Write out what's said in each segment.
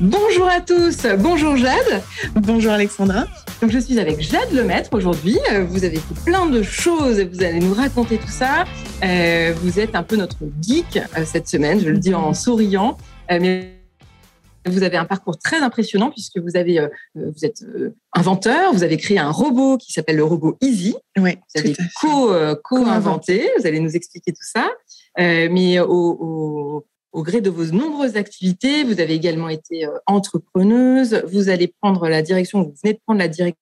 Bonjour à tous, bonjour Jade. Bonjour Alexandra. Donc je suis avec Jade Lemaître aujourd'hui. Euh, vous avez fait plein de choses et vous allez nous raconter tout ça. Euh, vous êtes un peu notre geek euh, cette semaine, je le dis en souriant. mais vous avez un parcours très impressionnant puisque vous avez, vous êtes inventeur, vous avez créé un robot qui s'appelle le robot Easy. Oui, vous avez co-inventé. vous allez nous expliquer tout ça. mais au au gré de vos nombreuses activités. Vous avez également été euh, entrepreneuse. Vous allez prendre la direction, vous venez de prendre la direction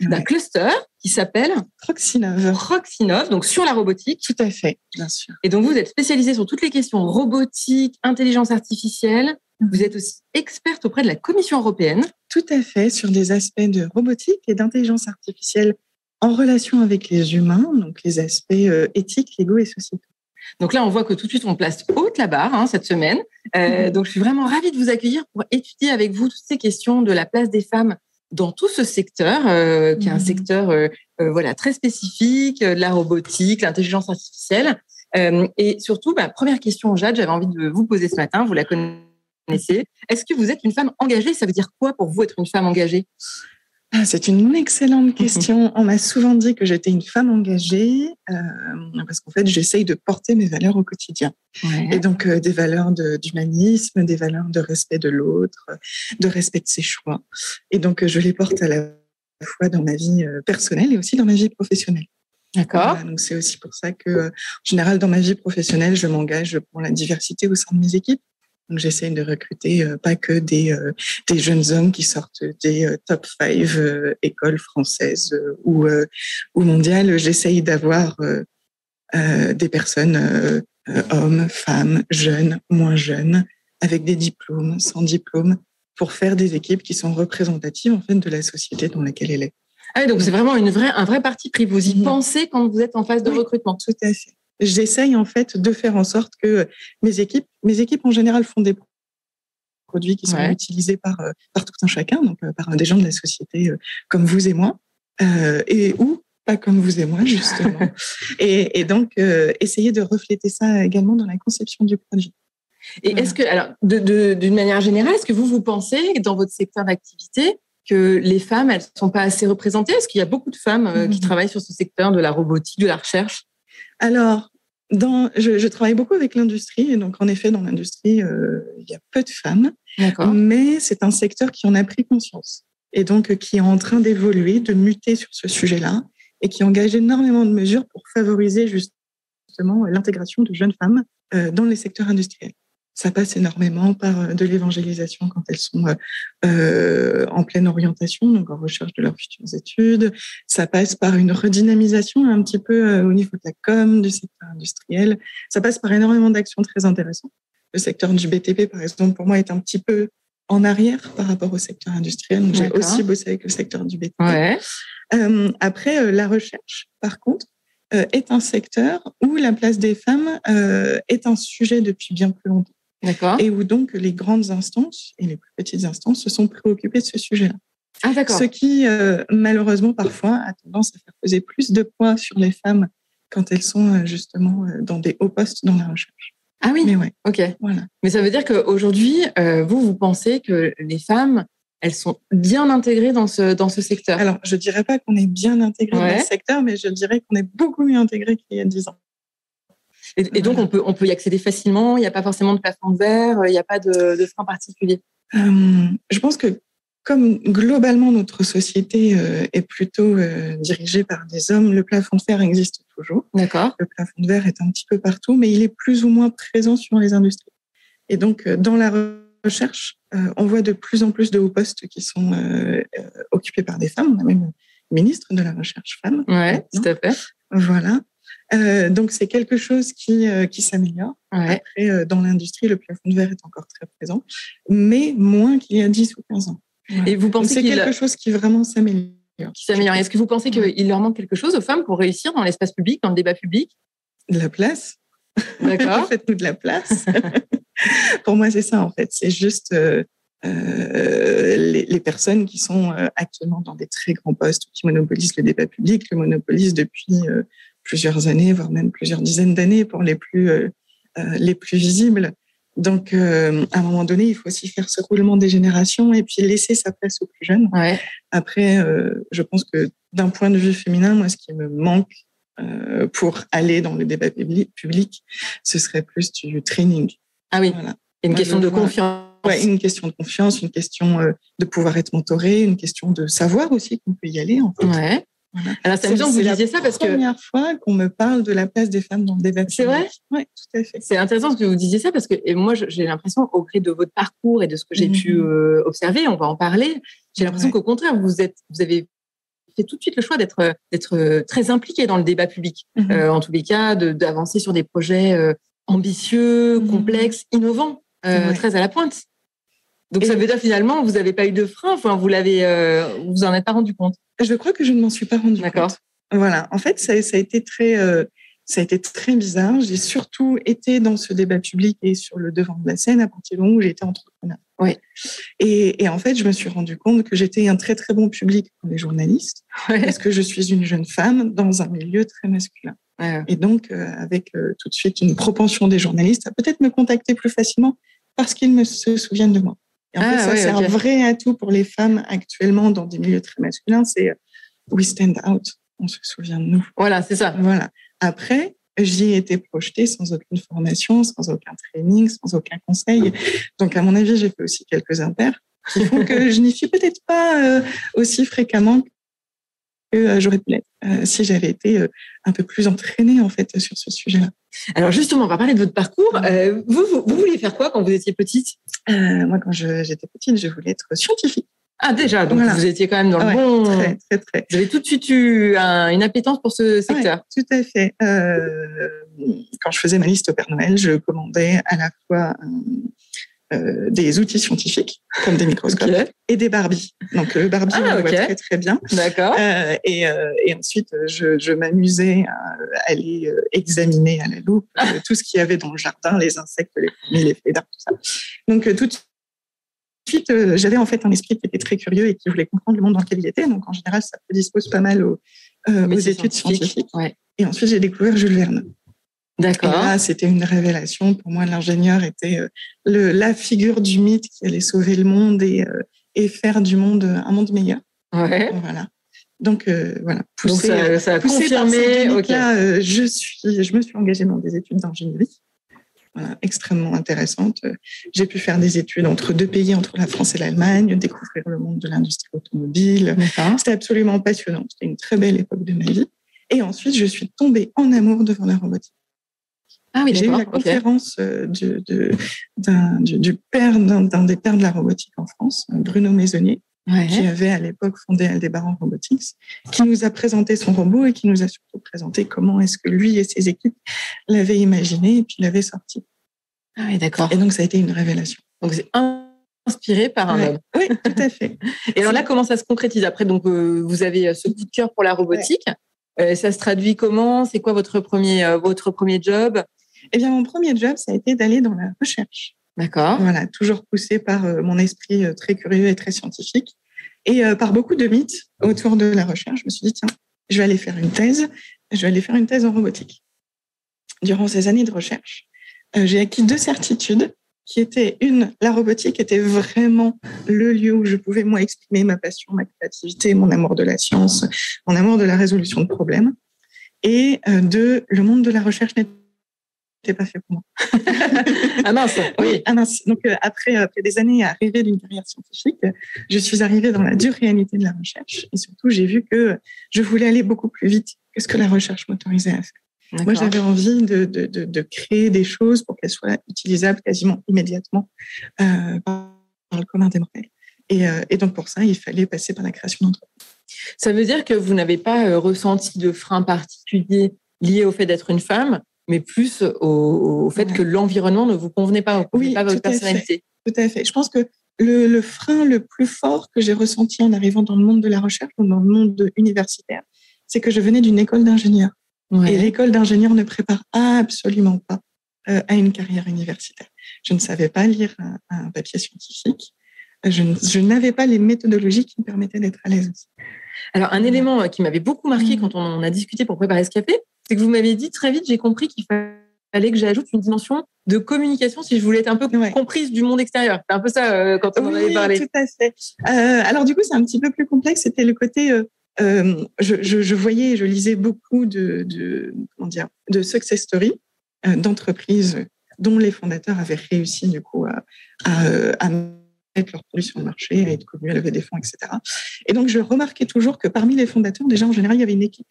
d'un cluster qui s'appelle Proxinov. Proxinov, donc sur la robotique. Tout à fait, bien sûr. Et donc vous êtes spécialisée sur toutes les questions robotique, intelligence artificielle. Mhm. Vous êtes aussi experte auprès de la Commission européenne. Tout à fait, sur des aspects de robotique et d'intelligence artificielle en relation avec les humains, donc les aspects euh, éthiques, légaux et sociétaux. Donc là, on voit que tout de suite, on place haute la barre hein, cette semaine. Euh, mhm. donc, je suis vraiment ravie de vous accueillir pour étudier avec vous toutes ces questions de la place des femmes dans tout ce secteur, euh, qui est un mhm. secteur euh, voilà très spécifique, de la robotique, l'intelligence artificielle. et surtout, bah, première question, Jade, j'avais envie de vous poser ce matin. Vous la connaissez. Est-ce que vous êtes une femme engagée? Ça veut dire quoi pour vous être une femme engagée? C'est une excellente question. On m'a souvent dit que j'étais une femme engagée euh, parce qu'en fait, j'essaye de porter mes valeurs au quotidien. Et donc, euh, des valeurs d'humanisme, des valeurs de respect de l'autre, de respect de ses choix. Et donc, je les porte à la fois dans ma vie euh, personnelle et aussi dans ma vie professionnelle. D'accord. donc, c'est aussi pour ça que, en général, dans ma vie professionnelle, je m'engage pour la diversité au sein de mes équipes. Donc, j'essaie de recruter euh, pas que des, euh, des jeunes hommes qui sortent des euh, top 5 écoles françaises ou, ou mondiales. J'essaye d'avoir des personnes, hommes, femmes, jeunes, moins jeunes, avec des diplômes, sans diplôme, pour faire des équipes qui sont représentatives en fait de la société dans laquelle elle est. Ah donc c'est vraiment une vraie, un vrai parti pris. Vous y pensez quand vous êtes en phase de recrutement. Tout à fait j'essaye en fait de faire en sorte que mes équipes, mes équipes en général font des produits qui sont utilisés par, euh, par tout un chacun, donc euh, par des gens de la société euh, comme vous et moi, et ou pas comme vous et moi justement. et, et, donc essayer de refléter ça également dans la conception du produit. Et est-ce que, alors, d'une manière générale, est-ce que vous vous pensez dans votre secteur d'activité que les femmes, elles sont pas assez représentées? Est-ce qu'il y a beaucoup de femmes qui mmh. travaillent sur ce secteur de la robotique, de la recherche? Alors, dans, je, travaille beaucoup avec l'industrie, et donc en effet, dans l'industrie, euh, il y a peu de femmes, mais c'est un secteur qui en a pris conscience, et donc qui est en train d'évoluer, de muter sur ce sujet-là, et qui engage énormément de mesures pour favoriser justement l'intégration de jeunes femmes euh, dans les secteurs industriels. Ça passe énormément par euh, de l'évangélisation quand elles sont euh, euh, en pleine orientation, donc en recherche de leurs futures études. Ça passe par une redynamisation un petit peu au niveau de la com, du secteur industriel. Ça passe par énormément d'actions très intéressantes. Le secteur du BTP, par exemple, pour moi, est un petit peu en arrière par rapport au secteur industriel. J'ai aussi bossé avec le secteur du BTP. Ouais. Euh, après, la recherche, par contre, est un secteur où la place des femmes est un sujet depuis bien plus longtemps. Et où donc les grandes instances et les plus petites instances se sont préoccupées de ce sujet-là. Ah, d'accord. Ce qui, euh, malheureusement, parfois a tendance à faire peser plus de poids sur les femmes quand elles sont euh, justement euh, dans des hauts postes dans la recherche. Ah oui, Mais ouais. ok. Voilà. Mais ça veut dire qu'aujourd'hui, vous, vous pensez que les femmes, elles sont bien intégrées dans ce, dans ce secteur? Alors, je dirais pas qu'on est bien intégré dans ce secteur, mais je dirais qu'on est beaucoup mieux intégré qu'il y a 10 ans. Et, donc, on peut, on peut y accéder facilement. Il n'y a pas forcément de plafond de verre. Il n'y a pas de, de frein particulier. Euh, je pense que comme globalement notre société euh, est plutôt euh, dirigée par des hommes, le plafond de verre existe toujours. D'accord. Le plafond de verre est un petit peu partout, mais il est plus ou moins présent sur les industries. Et donc, dans la recherche, on voit de plus en plus de hauts postes qui sont occupés par des femmes. On a même une ministre de la recherche femme. Oui, tout à fait. Voilà. Euh, donc, c'est quelque chose qui, euh, qui s'améliore. Après, euh, dans l'industrie, le plafond de verre est encore très présent, mais moins qu'il y a 10 ou 15 ans. Et vous pensez c'est quelque chose qui vraiment s'améliore. Qui s'améliore. Est-ce que vous pensez qu'il leur manque quelque chose aux femmes pour réussir dans l'espace public, dans le débat public? De la place. D'accord. Faites-nous de la place. pour moi, c'est ça, en fait. C'est juste les, les, personnes qui sont actuellement dans des très grands postes, qui monopolisent le débat public, le monopolisent depuis plusieurs années, voire même plusieurs dizaines d'années pour les plus, euh, euh, les plus visibles. Donc, euh, à un moment donné, il faut aussi faire ce roulement des générations et puis laisser sa place aux plus jeunes. Ouais. Après, euh, je pense que d'un point de vue féminin, moi, ce qui me manque euh, pour aller dans le débat public, ce serait plus du training. Ah oui, voilà. une question de confiance. Ouais, une question de confiance, une question de pouvoir être mentoré, une question de savoir aussi qu'on peut y aller. En fait. Ouais. Alors, c'est amusant que vous disiez ça parce que. C'est la première fois qu'on me parle de la place des femmes dans le débat. C'est vrai? Oui, tout à fait. C'est intéressant que vous disiez ça parce que et moi, j'ai l'impression, au gré de votre parcours et de ce que j'ai pu mhm. euh, observer, on va en parler, j'ai l'impression qu'au contraire, vous, êtes, vous avez fait tout de suite le choix d'être d'être très impliqué dans le débat public. Mhm. Euh, en tous les cas, d'avancer sur des projets euh, ambitieux, mhm. complexes, innovants, très à la pointe. Donc ça veut dire finalement, vous n'avez pas eu de frein, enfin, vous l'avez, vous en êtes pas rendu compte. Je crois que je ne m'en suis pas rendu compte. Voilà. En fait, ça, ça a été très, euh, ça a été très bizarre. J'ai surtout été dans ce débat public et sur le devant de la scène à partir du moment où j'étais entrepreneur. Oui. Et, et, en fait, je me suis rendu compte que j'étais un très très bon public pour les journalistes parce que je suis une jeune femme dans un milieu très masculin. Et donc, euh, avec euh, tout de suite une propension des journalistes à peut-être me contacter plus facilement parce qu'ils me se souviennent de moi. Et en fait, ah ça, c'est un vrai atout pour les femmes actuellement dans des milieux très masculins. C'est euh, we stand out. On se souvient de nous. Voilà, c'est ça. Voilà. Après, j'y ai été projetée sans aucune formation, sans aucun training, sans aucun conseil. Donc, à mon avis, j'ai fait aussi quelques impairs qui font que je n'y suis peut-être pas euh, aussi fréquemment que euh, j'aurais pu l'être si j'avais été un peu plus entraînée en fait sur ce sujet-là. Alors justement, on va parler de votre parcours. vous, vous, vous vouliez faire quoi quand vous étiez petite? Euh, moi, quand j'étais petite, je voulais être scientifique. Ah déjà, donc vous étiez quand même dans le bon. Très, très, très. Vous avez tout de suite eu une appétence pour ce secteur. tout à fait. Euh, quand je faisais ma liste au Père Noël, je commandais à la fois euh, des outils scientifiques, comme des microscopes, et des Barbies. Donc le Barbie, ah, on voit très très bien. D'accord. Euh, et, euh, et, ensuite, je, je m'amusais à aller examiner à la loupe tout ce qu'il y avait dans le jardin, les insectes, les fourmis, les flédards, tout ça. Donc tout de suite, j'avais en fait un esprit qui était très curieux et qui voulait comprendre le monde dans lequel il était. Donc en général, ça prédispose pas mal aux, aux études scientifiques. Ouais. Et ensuite, j'ai découvert Jules Verne. D'accord. Là, c'était une révélation. Pour moi, l'ingénieur était euh, le, la figure du mythe qui allait sauver le monde et, euh, et faire du monde un monde meilleur. Ouais. Voilà. Donc euh, voilà. Poussé, Donc ça, a confirmé. Je suis, je me suis engagée dans des études d'ingénierie. Voilà, extrêmement intéressantes. J'ai pu faire des études entre deux pays, entre la France et l'Allemagne, découvrir le monde de l'industrie automobile. C'était absolument passionnant. C'était une très belle époque de ma vie. Et ensuite, je suis tombée en amour devant la robotique. Ah oui, J'ai eu la conférence euh, du, du, père d'un des pères de la robotique en France, Bruno Maisonnier, qui avait à l'époque fondé Aldebaran Robotics, qui nous a présenté son robot et qui nous a surtout présenté comment est-ce que lui et ses équipes l'avaient imaginé et puis l'avaient sorti. Ah oui, d'accord. Et donc ça a été une révélation. Donc c'est inspiré par un homme. Oui, tout à fait. et alors là, comment ça se concrétise? Après Donc euh, vous avez euh, ce coup de cœur pour la robotique. ça se traduit comment? C'est quoi votre premier votre premier job? Eh bien, mon premier job, ça a été d'aller dans la recherche. D'accord. Voilà, toujours poussé par euh, mon esprit euh, très curieux et très scientifique et euh, par beaucoup de mythes autour de la recherche. Je me suis dit, tiens, je vais aller faire une thèse. Je vais aller faire une thèse en robotique. Durant ces années de recherche, j'ai acquis deux certitudes qui étaient une, la robotique était vraiment le lieu où je pouvais moi exprimer ma passion, ma créativité, mon amour de la science, mon amour de la résolution de problèmes. Et deux, le monde de la recherche n'était pas fait pour moi. ah mince, oui. Ah mince. Donc euh, après, après des années à rêver d'une carrière scientifique, je suis arrivée dans la dure réalité de la recherche et surtout j'ai vu que je voulais aller beaucoup plus vite que ce que la recherche m'autorisait à faire. Moi, j'avais envie de, de, de, créer des choses pour qu'elles soient utilisables quasiment immédiatement euh, par, le commun des mortels. Et, euh, et, donc pour ça, il fallait passer par la création d'entreprises. Ça veut dire que vous n'avez pas ressenti de frein particulier lié au fait d'être une femme, mais plus au, fait que l'environnement ne vous convenait pas, oui, pas votre personnalité. tout à fait. Je pense que le, le frein le plus fort que j'ai ressenti en arrivant dans le monde de la recherche ou dans le monde universitaire, c'est que je venais d'une école d'ingénieur. Et l'école d'ingénieur ne prépare absolument pas euh, à une carrière universitaire. Je ne savais pas lire un, un papier scientifique. Je, je n'avais pas les méthodologies qui me permettaient d'être à l'aise aussi. Alors, un élément qui m'avait beaucoup marqué mmh. quand on a discuté pour préparer ce café, c'est que vous m'avez dit très vite, j'ai compris qu'il fallait que j'ajoute une dimension de communication si je voulais être un peu comprise du monde extérieur. C'est un peu ça euh, quand on en avait parlé. Tout à fait. Euh, alors du coup, c'est un petit peu plus complexe. C'était le côté, euh, je, je, je, voyais, je lisais beaucoup de, de comment dire, de success stories d'entreprises dont les fondateurs avaient réussi du coup à, à, à mettre leurs produits sur le marché, à être connus, à lever des fonds, etc. Et donc, je remarquais toujours que parmi les fondateurs, déjà en général, il y avait une équipe.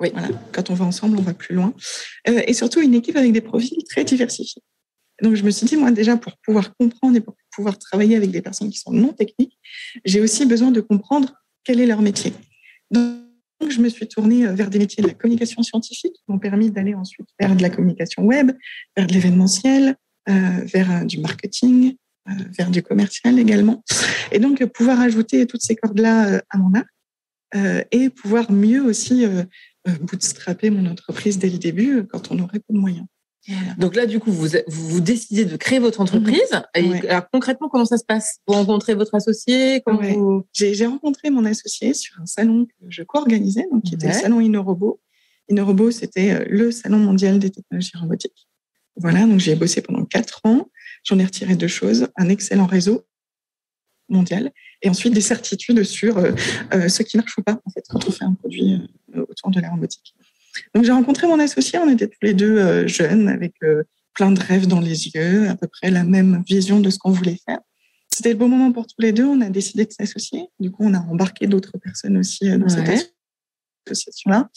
Oui. Voilà. Quand on va ensemble, on va plus loin. Euh, et surtout, une équipe avec des profils très diversifiés. Donc, je me suis dit, moi, déjà, pour pouvoir comprendre et pour pouvoir travailler avec des personnes qui sont non techniques, j'ai aussi besoin de comprendre quel est leur métier. Donc, je me suis tournée vers des métiers de la communication scientifique qui m'ont permis d'aller ensuite vers de la communication web, vers de l'événementiel, euh, vers euh, du marketing, euh, vers du commercial également. Et donc, pouvoir ajouter toutes ces cordes-là euh, à mon arc et pouvoir mieux aussi euh, bootstrapper mon entreprise dès le début euh, quand on aurait peu de moyens. Donc là, du coup, vous, vous, décidez de créer votre entreprise. Mhm. alors concrètement, comment ça se passe? Vous rencontrez votre associé J'ai rencontré mon associé sur un salon que je co-organisais, donc qui était le salon InnoRobo. InnoRobo, c'était euh, le salon mondial des technologies robotiques. Voilà, donc j'ai bossé pendant quatre ans. J'en ai retiré deux choses un excellent réseau mondial et ensuite des certitudes sur euh, euh, ce qui marche ou pas en fait quand on fait un produit euh, autour de la robotique. Donc j'ai rencontré mon associé, on était tous les deux jeunes avec plein de rêves dans les yeux, à peu près la même vision de ce qu'on voulait faire. C'était le bon moment pour tous les deux, on a décidé de s'associer. Du coup, on a embarqué d'autres personnes aussi dans cette association-là.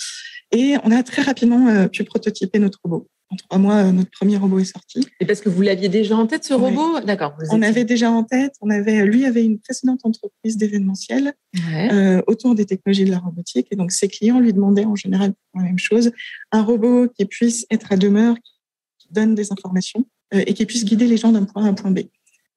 Et on a très rapidement pu prototyper notre robot en trois mois, euh, notre premier robot est sorti. Et parce que vous l'aviez déjà en tête, ce robot? D'accord. On avait déjà en tête. On avait, lui avait une précédente entreprise d'événementiel euh, autour des technologies de la robotique. Et donc, ses clients lui demandaient en général la même chose. Un robot qui puisse être à demeure, qui donne des informations euh, et qui puisse guider les gens d'un point A à un point B.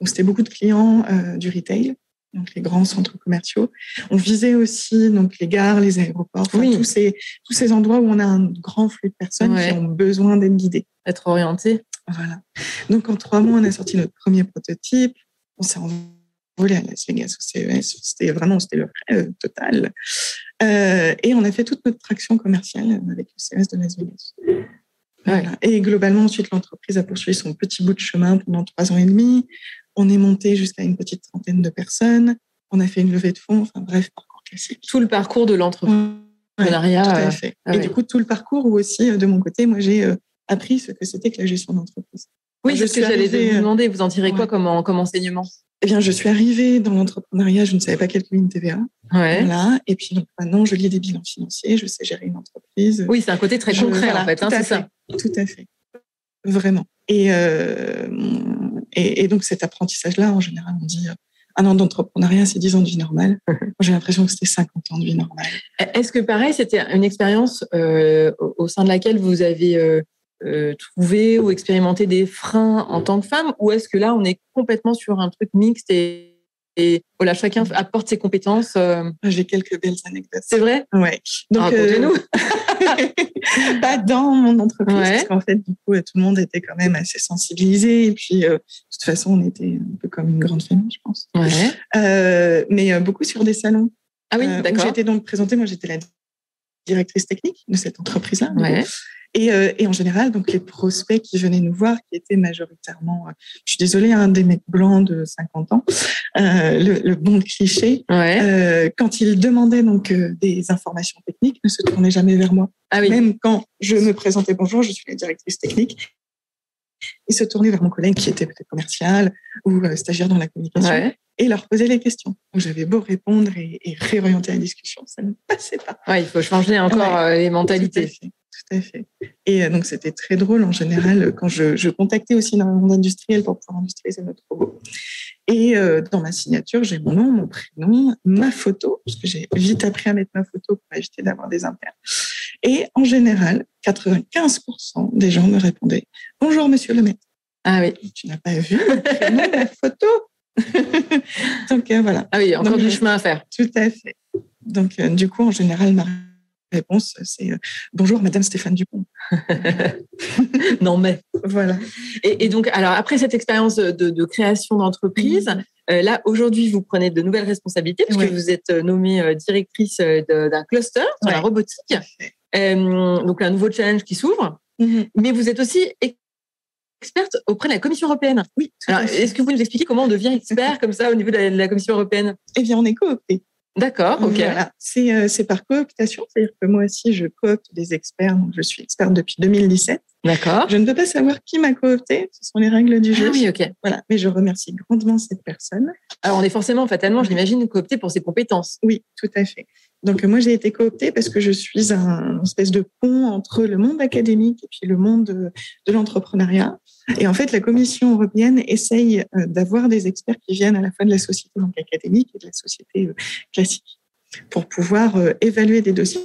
Donc, c'était beaucoup de clients du retail donc les grands centres commerciaux. On visait aussi donc les gares, les aéroports, tous ces tous ces endroits où on a un grand flux de personnes qui ont besoin d'être guidées, être orientées. Voilà. Donc en trois mois, on a sorti notre premier prototype. On s'est envolé à Las Vegas au CES. C'était vraiment c'était le rêve total. Euh, et on a fait toute notre traction commerciale avec le CES de Las Vegas. Voilà. Et globalement, ensuite, l'entreprise a poursuivi son petit bout de chemin pendant trois ans et demi. On est monté jusqu'à une petite trentaine de personnes. On a fait une levée de fonds. Enfin bref, parcours classique. Tout le parcours de l'entrepreneuriat. tout à euh, fait. Ah et du coup, tout le parcours où aussi, euh, de mon côté, moi, j'ai euh, appris ce que c'était que la gestion d'entreprise. Oui, je sais que j'allais vous demander. Vous en tirez quoi comme, comme enseignement? Eh bien, je suis arrivée dans l'entrepreneuriat, je ne savais pas calculer une TVA. Ouais. Voilà. Et puis, donc, maintenant, je lis des bilans financiers, je sais gérer une entreprise. Oui, c'est un côté très concret, en fait, hein, c'est ça. Tout à fait. Vraiment. Et, euh, et, et, donc cet apprentissage-là, en général, on dit euh, un an d'entrepreneuriat, c'est 10 ans de vie normale. J'ai l'impression que c'était 50 ans de vie normale. Est-ce que pareil, c'était une expérience euh, au sein de laquelle vous avez euh, euh, trouvé ou expérimenté des freins en tant que femme, ou est-ce que là, on est complètement sur un truc mixte et et voilà, chacun apporte ses compétences. Euh. J'ai quelques belles anecdotes. C'est vrai? Ouais. Donc, nous pas dans mon entreprise, parce qu'en fait, du coup, tout le monde était quand même assez sensibilisé. Et puis, euh, de toute façon, on était un peu comme une grande famille, je pense. Ouais. Euh, mais beaucoup sur des salons. Ah oui, d'accord. J'étais donc présentée, moi, j'étais la directrice technique de cette entreprise-là. Ouais. Et, euh, et, en général, donc les prospects qui venaient nous voir, qui étaient majoritairement, euh, je suis désolée, hein, des mecs blancs de 50 ans, euh, le, le, bon cliché, ouais. quand ils demandaient donc des informations techniques, ne se tournaient jamais vers moi. Ah oui. Même quand je me présentais bonjour, je suis la directrice technique, ils se tournaient vers mon collègue qui était peut-être commercial ou stagiaire dans la communication. Ouais et leur poser les questions. Donc j'avais beau répondre et, et, réorienter la discussion, ça ne passait pas. Ouais, il faut changer encore ouais, les mentalités tout à fait. Et euh, donc, c'était très drôle en général quand je, je contactais aussi dans le monde industriel pour pouvoir industrialiser notre robot. Et euh, dans ma signature, j'ai mon nom, mon prénom, ma photo, parce que j'ai vite appris à mettre ma photo pour éviter d'avoir des impairs. Et en général, 95% des gens me répondaient Bonjour, monsieur le maître. Ah oui. Tu n'as pas vu le prénom, la photo? Donc euh, voilà. Ah oui, encore Donc, du chemin à faire. Tout à fait. Donc, euh, du coup, en général, ma réponse, c'est euh, bonjour, Madame Stéphane Dupont. non, mais. Voilà. Et, et, donc, alors, après cette expérience de, de création d'entreprise, mmh. euh, là, aujourd'hui, vous prenez de nouvelles responsabilités puisque oui. vous êtes nommée euh, directrice d'un cluster sur ouais. la robotique. Euh, donc, un nouveau challenge qui s'ouvre. Mmh. Mais vous êtes aussi experte auprès de la Commission européenne. Oui. Alors, est-ce que vous nous expliquer comment on devient expert comme ça au niveau de la, Commission européenne? Eh bien, on est coopté. D'accord, ok. Voilà. C'est, c'est par cooptation, c'est-à-dire que moi aussi, je coopte des experts. Donc je suis experte depuis 2017. D'accord. Je ne peux pas savoir qui m'a coopté, ce sont les règles du jeu. Ah oui, ok. Voilà, mais je remercie grandement cette personne. Alors on est forcément, fatalement, j'imagine, coopté pour ses compétences. Oui, tout à fait. Donc moi j'ai été cooptée parce que je suis un espèce de pont entre le monde académique et puis le monde de, l'entrepreneuriat. Et en fait la Commission européenne essaye euh, d'avoir des experts qui viennent à la fois de la société donc académique et de la société euh, classique pour pouvoir euh, évaluer des dossiers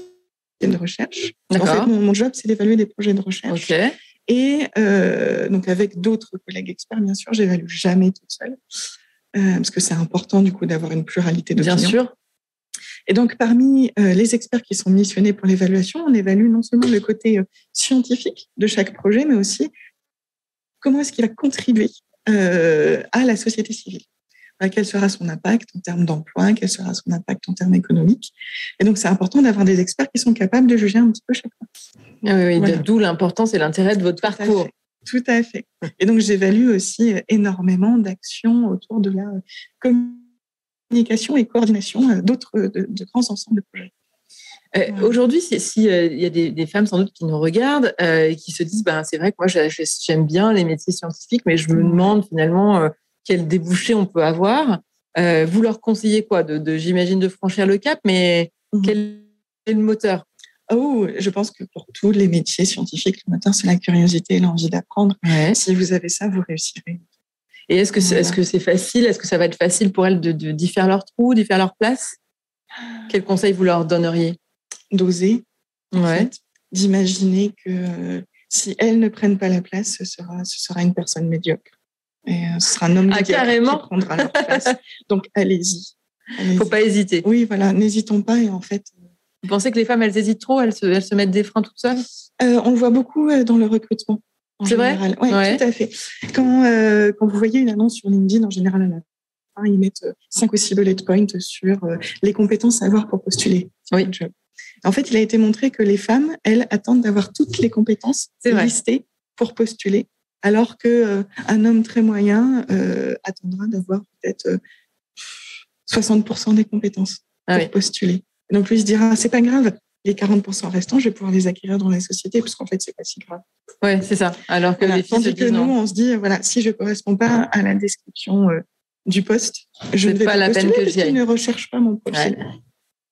de recherche. En fait, mon, job, c'est d'évaluer des projets de recherche. Et euh, donc, avec d'autres collègues experts, bien sûr, j'évalue jamais toute seule, euh, parce que c'est important, du coup, d'avoir une pluralité de Bien sûr. Et donc, parmi euh, les experts qui sont missionnés pour l'évaluation, on évalue non seulement le côté scientifique de chaque projet, mais aussi comment est-ce qu'il a contribué à la société civile quel sera son impact en termes d'emploi, quel sera son impact en termes économiques. Et donc, c'est important d'avoir des experts qui sont capables de juger un petit peu chaque ah oui, oui d'où l'importance et l'intérêt de votre parcours. Tout à fait. Et donc, j'évalue aussi énormément d'actions autour de la communication et coordination euh, d'autres de, grands ensembles de projets. Euh, aujourd'hui, s'il si, euh, y a des, femmes sans doute qui nous regardent et qui se disent, ben, c'est vrai que moi j'aime bien les métiers scientifiques, mais je me demande finalement quel débouché on peut avoir. Euh, vous leur conseillez quoi de, J'imagine de franchir le cap, mais mhm. quel est le moteur? Oh, je pense que pour tous les métiers scientifiques, le moteur, c'est la curiosité et l'envie d'apprendre. Si vous avez ça, vous réussirez. Et est-ce que c'est est -ce c'est facile? Est-ce que ça va être facile pour elles d'y de, d'y faire leur trou, d'y faire leur place? Quel conseil vous leur donneriez? D'oser, d'imaginer que si elles ne prennent pas la place, ce sera, ce sera une personne médiocre. Et euh, ce sera un homme ah, carrément. qui prendra leur place. Donc, allez-y. Il ne faut pas hésiter. Oui, voilà, n'hésitons pas. Et en fait, euh, vous pensez que les femmes, elles hésitent trop? Elles se, elles se mettent des freins toutes seules? Euh, On le voit beaucoup dans le recrutement. C'est vrai Oui, tout à fait. Quand, quand vous voyez une annonce sur LinkedIn, en général, à la fin, ils mettent cinq ou six bullet points sur les compétences à avoir pour postuler. Oui. En fait, il a été montré que les femmes, elles, attendent d'avoir toutes les compétences listées pour postuler alors que euh, un homme très moyen euh, attendra d'avoir peut-être 60% euh, des compétences ah pour postuler. donc lui se dira c'est pas grave, les 40% restants, je vais pouvoir les acquérir dans la société, parce qu'en fait, c'est pas si grave. Oui, c'est ça. Alors que les filles se que nous, on se dit, voilà, si je correspond pas à la description du poste, je ne vais pas, la peine que j'y ne recherche pas mon profil.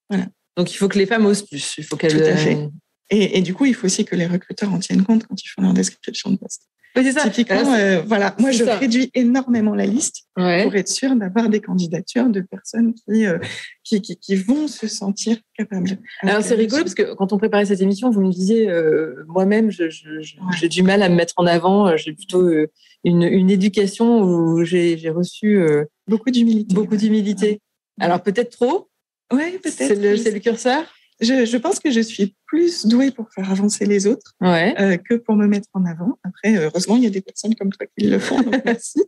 Voilà. Donc, il faut que les femmes osent plus. Il faut qu'elles. Tout à fait. Et, et, du coup, il faut aussi que les recruteurs en tiennent compte quand ils font leur description de poste. C'est ça. Typiquement, euh, voilà. Moi, je réduis énormément la liste pour être sûr d'avoir des candidatures de personnes qui, euh, qui, qui, qui, vont se sentir capables. Alors, c'est rigolo parce que quand on préparait cette émission, vous me disiez, euh, moi-même, j'ai du mal à me mettre en avant. J'ai plutôt une, une, éducation où j'ai reçu beaucoup d'humilité. Beaucoup d'humilité. Alors, peut-être trop. Oui, peut-être. C'est le, le curseur je, je, pense que je suis plus douée pour faire avancer les autres ouais. euh, que pour me mettre en avant. Après, heureusement, il y a des personnes comme toi qui le font, donc merci.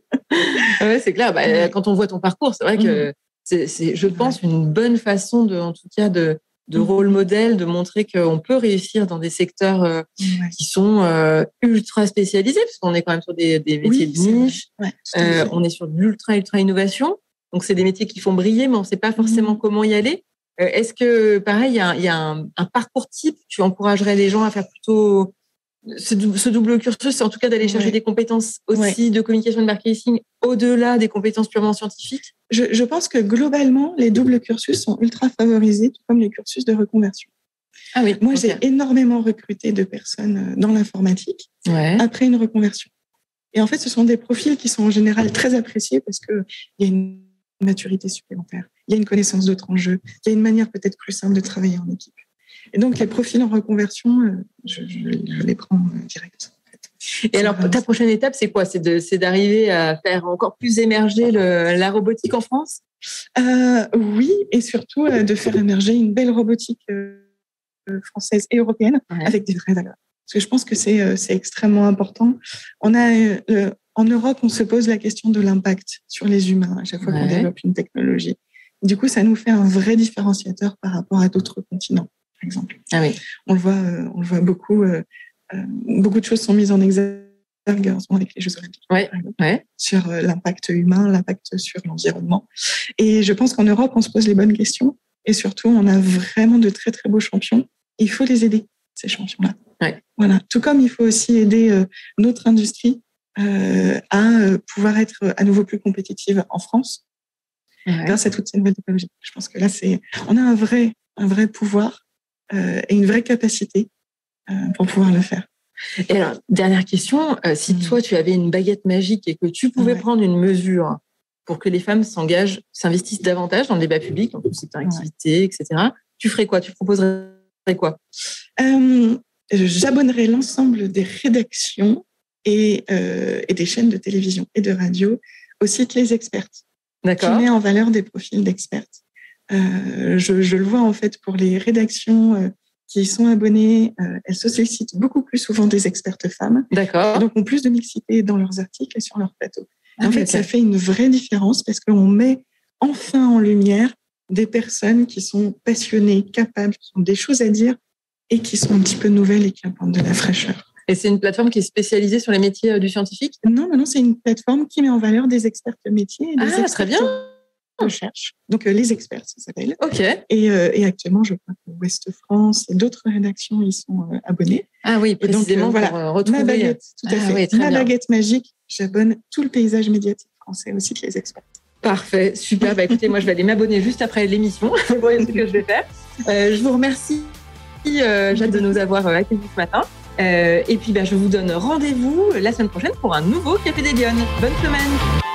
ouais, c'est clair. Bah, Quand on voit ton parcours, c'est vrai que mm. c'est, je pense, une bonne façon, de, en tout cas, de, de mm. rôle modèle, de montrer qu'on peut réussir dans des secteurs euh, qui sont euh, ultra spécialisés, parce qu'on est quand même sur des, des métiers de niche, euh, on est sur de l'ultra, ultra innovation. Donc, c'est des métiers qui font briller, mais on ne sait pas forcément mm. comment y aller. Euh, est-ce que, pareil, il y a, un, parcours type Tu encouragerais les gens à faire plutôt ce, double cursus, en tout cas d'aller chercher des compétences aussi de communication et de marketing au-delà des compétences purement scientifiques? Je, pense que globalement, les doubles cursus sont ultra favorisés, tout comme les cursus de reconversion. Ah oui, Moi, j'ai énormément recruté de personnes euh, dans l'informatique après une reconversion. Et en fait, ce sont des profils qui sont en général très appréciés parce qu'il y a une maturité supplémentaire il y a une connaissance d'autres enjeux, il y a une manière peut-être plus simple de travailler en équipe. Et donc, les profils en reconversion, euh, je, les prends euh, direct. Et alors, ta prochaine étape, c'est quoi? C'est d'arriver à faire encore plus émerger la robotique en France? Euh, Oui, et surtout de faire émerger une belle robotique française et européenne avec des vraies valeurs. Parce que je pense que c'est extrêmement important. On a, en Europe, on se pose la question de l'impact sur les humains à chaque fois qu'on développe une technologie. Du coup, ça nous fait un vrai différenciateur par rapport à d'autres continents, par exemple. Ah oui. On le voit, euh, on le voit beaucoup. Euh, euh, beaucoup de choses sont mises en exergue avec les Jeux Olympiques. Ouais, ouais. Sur l'impact humain, l'impact sur l'environnement. Et je pense qu'en Europe, on se pose les bonnes questions. Et surtout, on a vraiment de très, très beaux champions. Il faut les aider, ces champions-là. Ouais. Voilà. Tout comme il faut aussi aider notre industrie à pouvoir être à nouveau plus compétitive en France grâce à toutes ces nouvelles technologies. Je pense que là, c'est, on a un vrai, un vrai pouvoir euh, et une vraie capacité euh, pour pouvoir le faire. Et alors, dernière question, euh, si mm. toi, tu avais une baguette magique et que tu pouvais prendre une mesure pour que les femmes s'engagent, s'investissent davantage dans le débat public, dans tout secteur activité, etc., tu ferais quoi? Tu proposerais quoi? Euh, J'abonnerais l'ensemble des rédactions et, euh, et, des chaînes de télévision et de radio au site Les Expertes, qui met en valeur des profils d'expertes. Euh, je, je, le vois en fait pour les rédactions euh, qui sont abonnées, euh, elles sollicitent beaucoup plus souvent des expertes femmes. D'accord. Donc ont plus de mixité dans leurs articles et sur leur plateau. en fait, ça fait une vraie différence parce qu'on met enfin en lumière des personnes qui sont passionnées, capables, qui ont des choses à dire et qui sont un petit peu nouvelles et qui apportent de la fraîcheur. Et c'est une plateforme qui est spécialisée sur les métiers du scientifique? Non, non, non, c'est une plateforme qui met en valeur des experts métiers. Et des ah, très bien recherche. Donc, euh, les experts, ça s'appelle. OK. Et, euh, et, actuellement, je crois que Ouest France et d'autres rédactions y sont euh, abonnés. Ah oui, précisément donc, voilà, retrouver... Ma baguette, tout à ah fait. ma baguette magique, j'abonne tout le paysage médiatique français aussi que les experts. Parfait, super. Bah, écoutez, moi, je vais aller m'abonner juste après l'émission. Vous voyez ce que je vais faire. je vous remercie, Jade, de nous avoir accueillis ce matin. Et puis, bah, je vous donne rendez-vous la semaine prochaine pour un nouveau Café des Lyon. Bonne semaine.